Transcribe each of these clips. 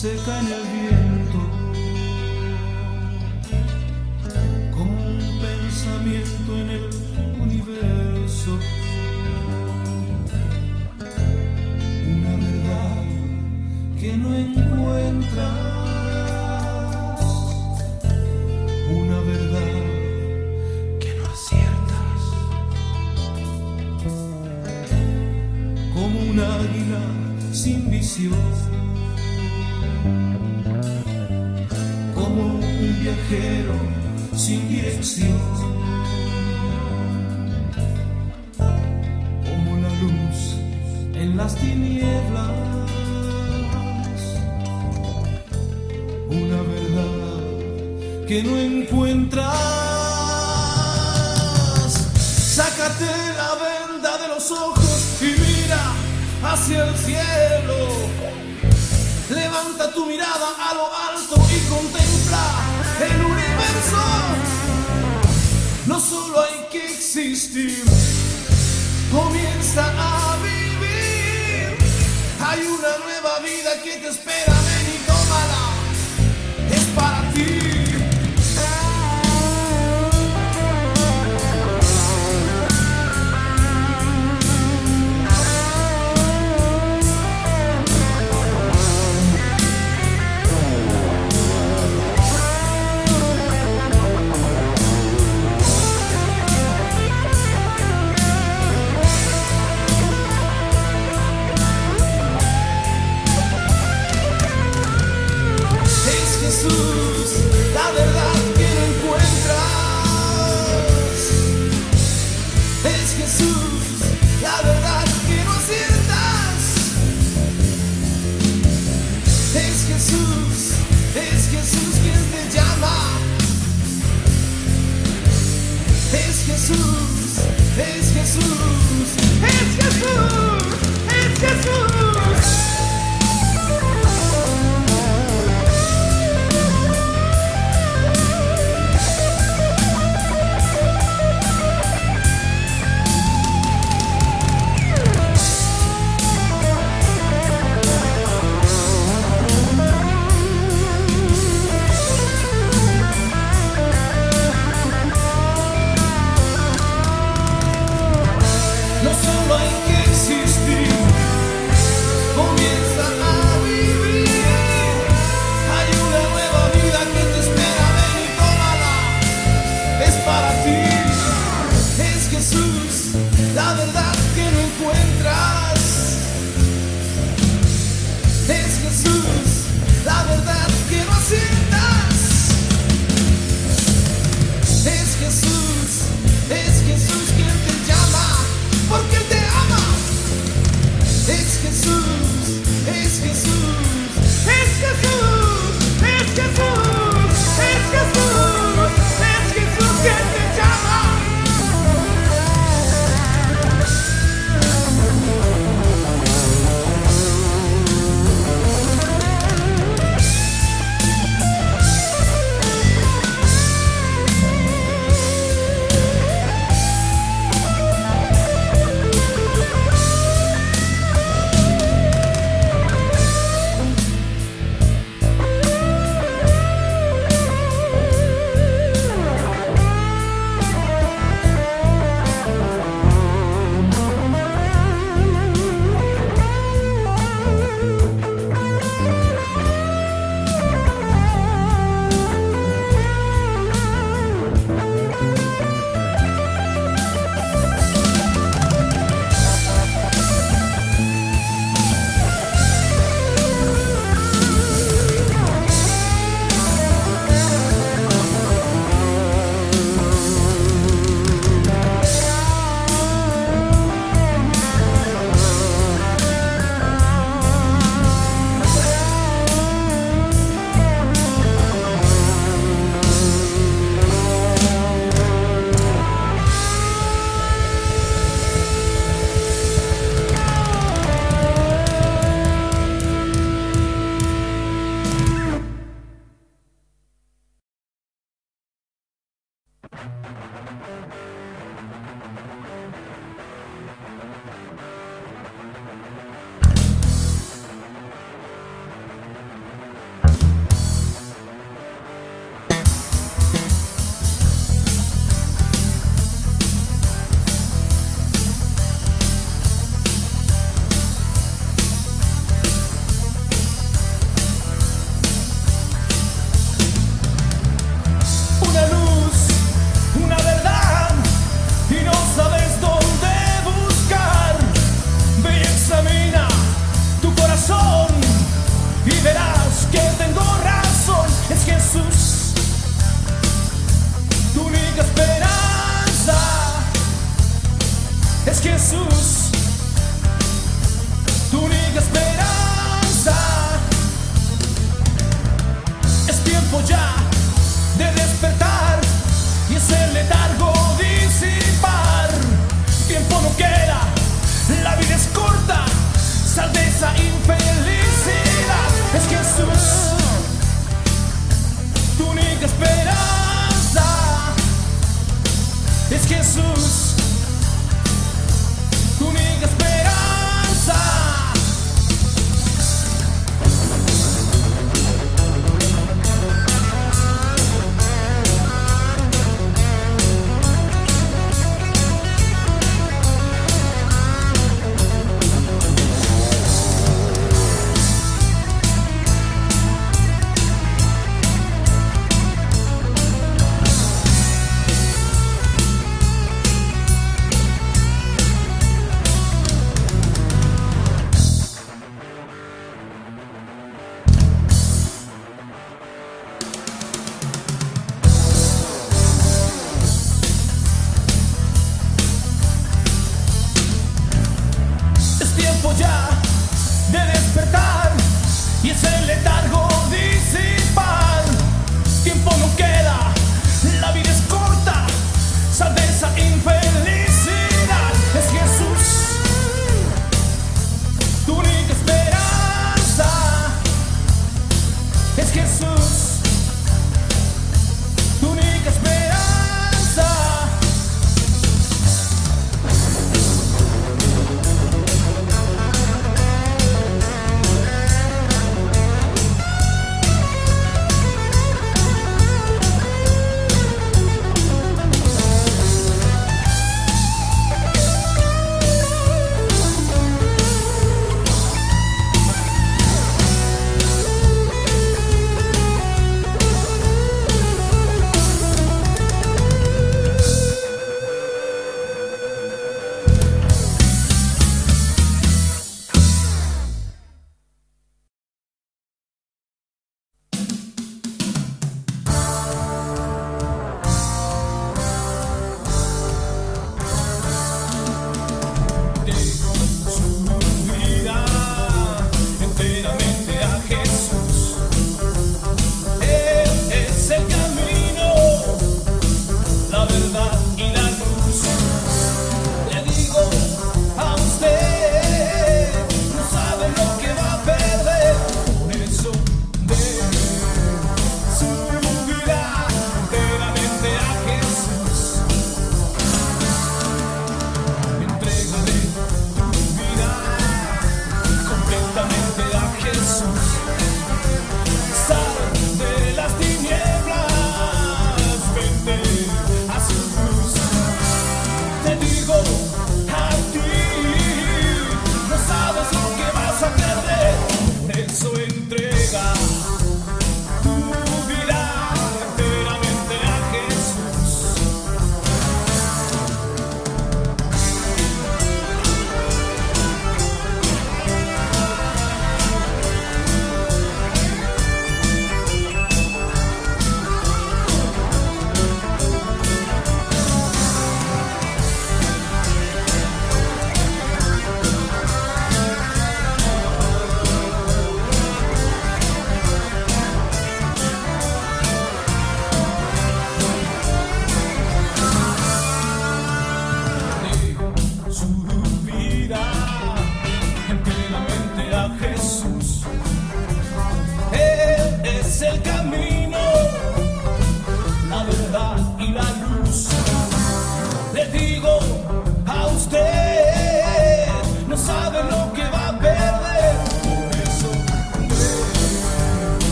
ce of a. que no encuentras. Sácate la venda de los ojos y mira hacia el cielo. Levanta tu mirada a lo alto y contempla el universo. No solo hay que existir, comienza a vivir. Hay una nueva vida que te espera.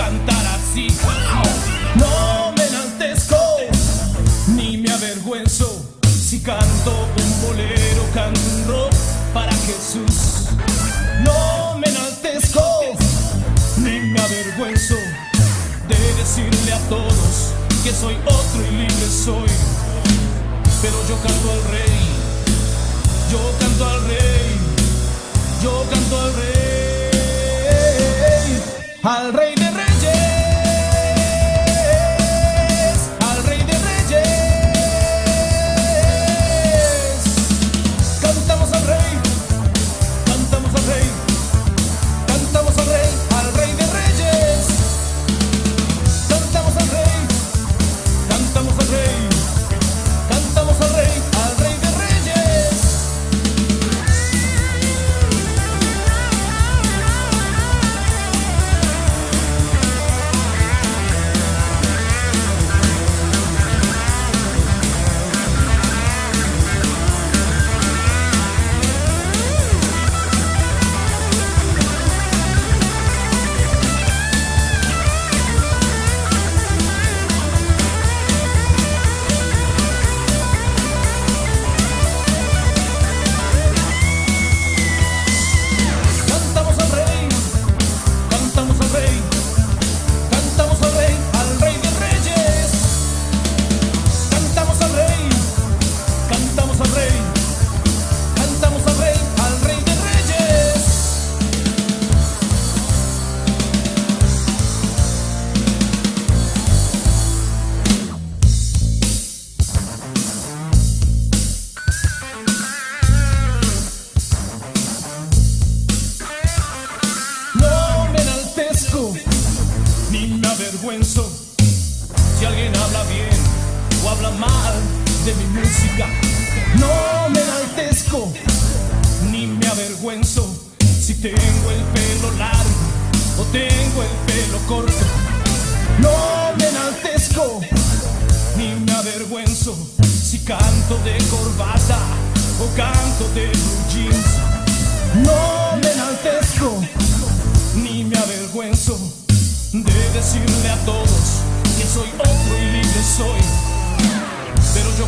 cantar así. No me enaltezco ni me avergüenzo si canto un bolero, canto un rock para Jesús. No me enaltezco ni me avergüenzo de decirle a todos que soy otro y libre soy. Pero yo canto al rey, yo canto al rey, yo canto al rey, al rey de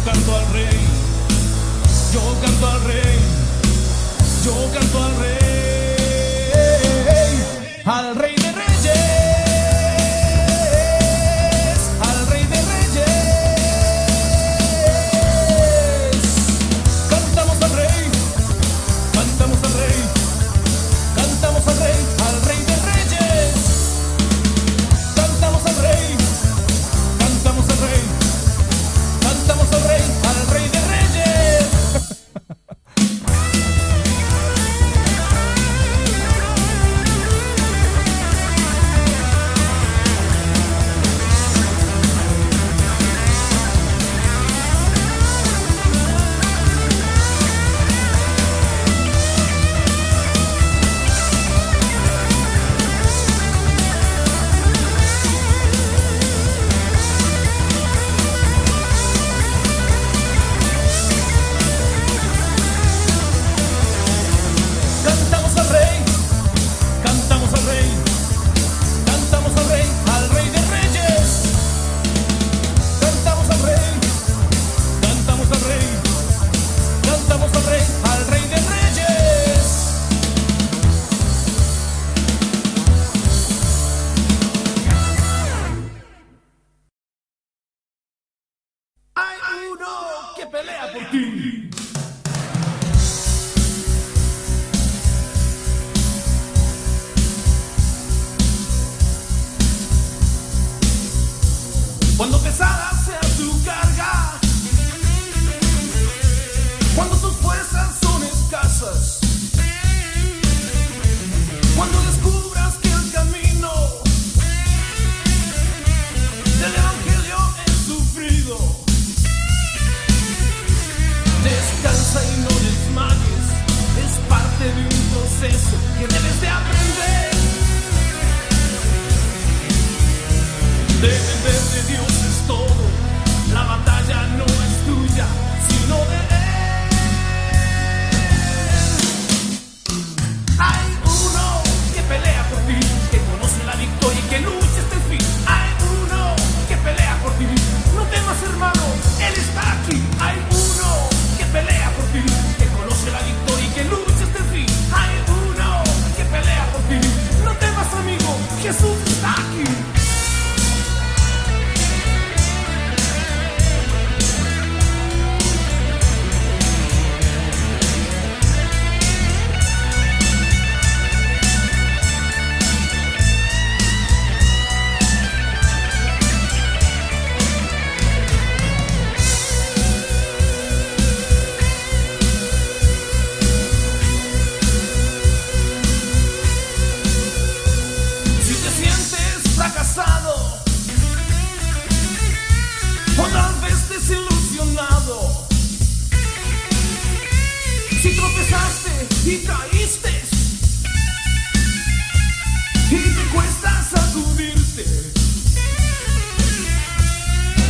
Yo canto al rey, yo canto al rey, yo canto al rey, al rey.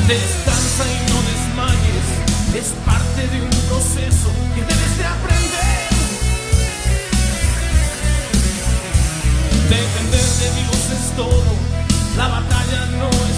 Descansa y no desmayes, es parte de un proceso que debes de aprender. Depender de Dios es todo, la batalla no es.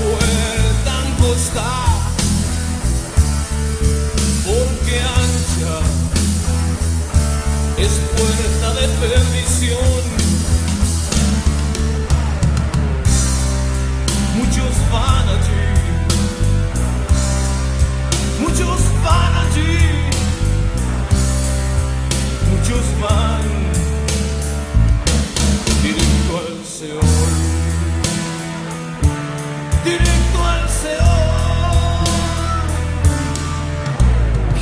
puerta costar. Porque ancha es puerta de perdición. Muchos van allí, muchos van allí, muchos van directo al Señor directo al Señor.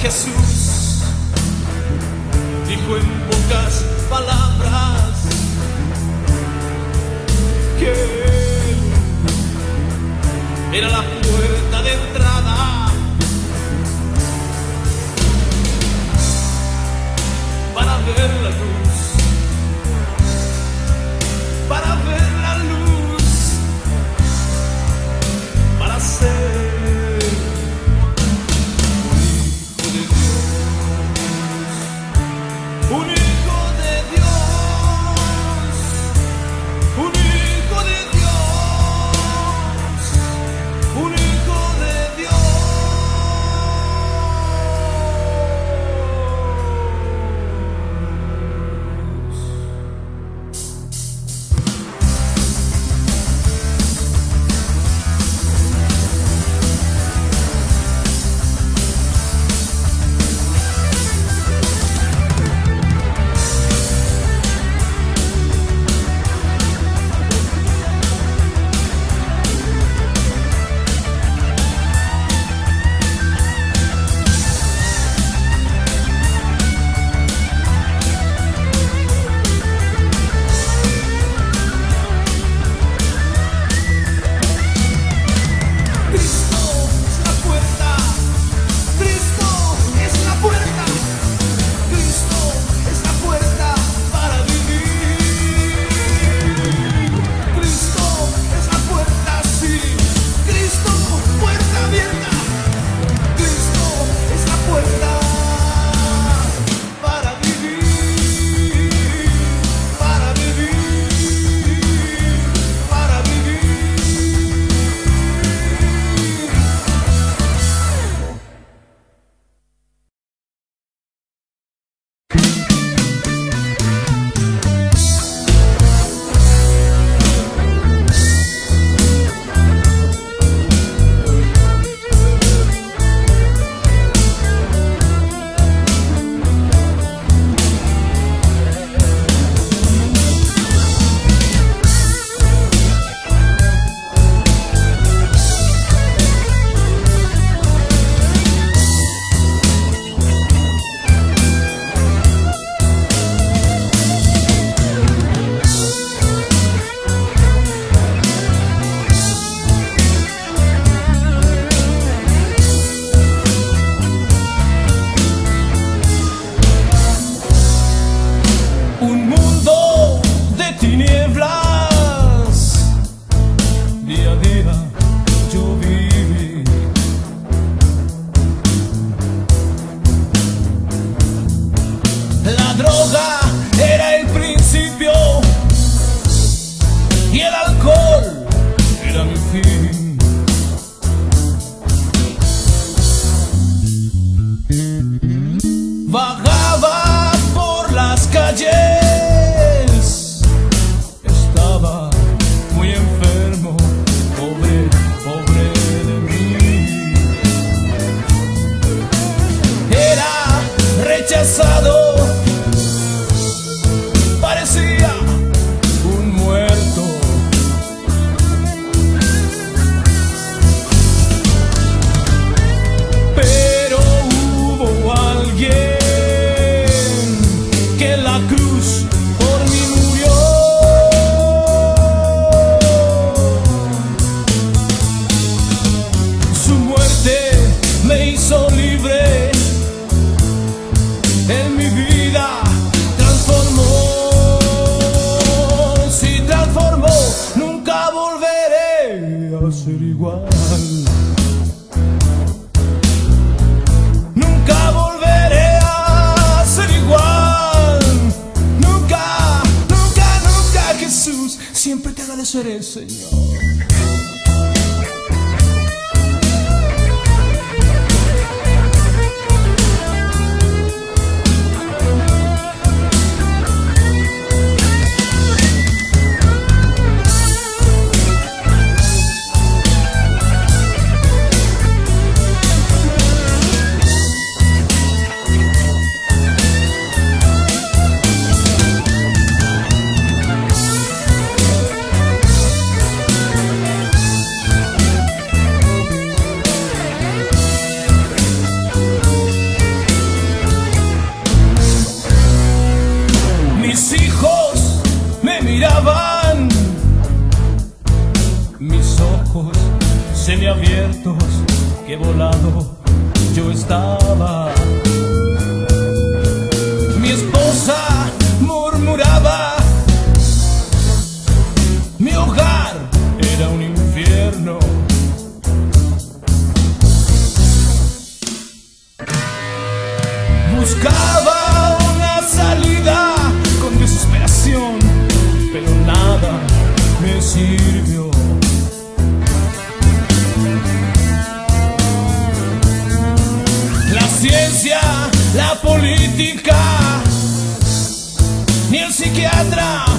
Jesús dijo en pocas palabras que él era la puerta de entrada. Para ver Senhor. buscaba una salida con desesperación, pero nada me sirvió. La ciencia, la política, ni el psiquiatra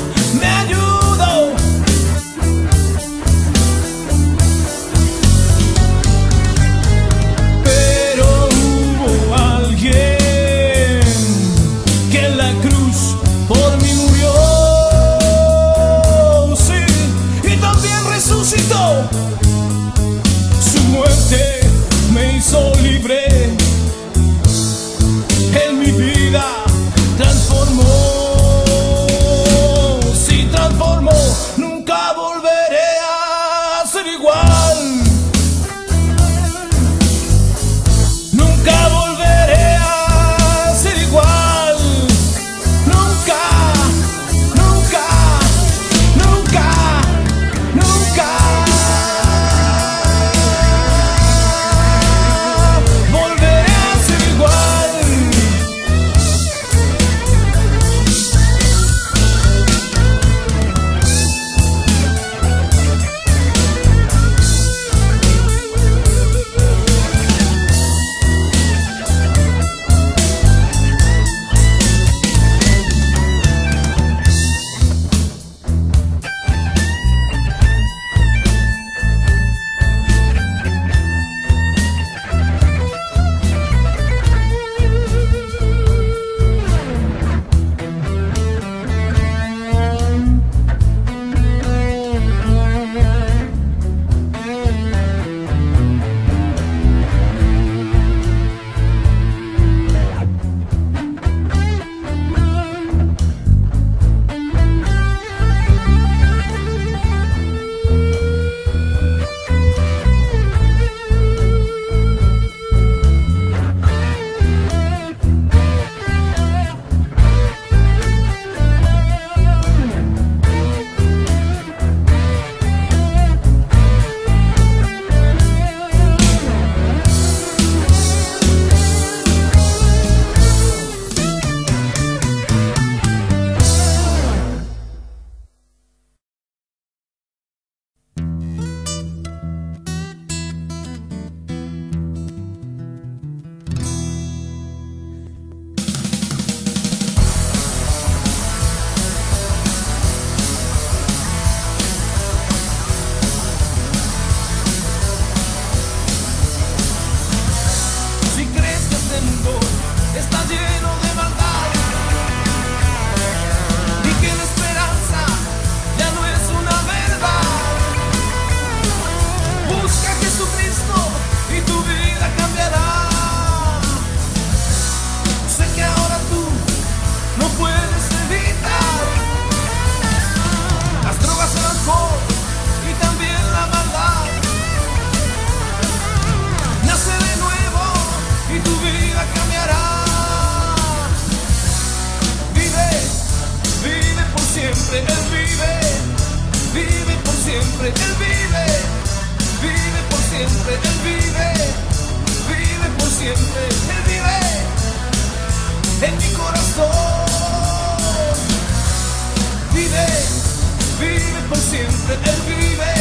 siempre, Él vive,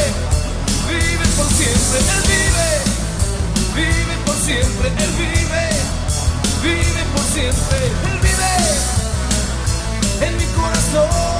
vive por siempre, Él vive, vive por siempre, Él vive, vive por siempre, Él vive. En mi corazón.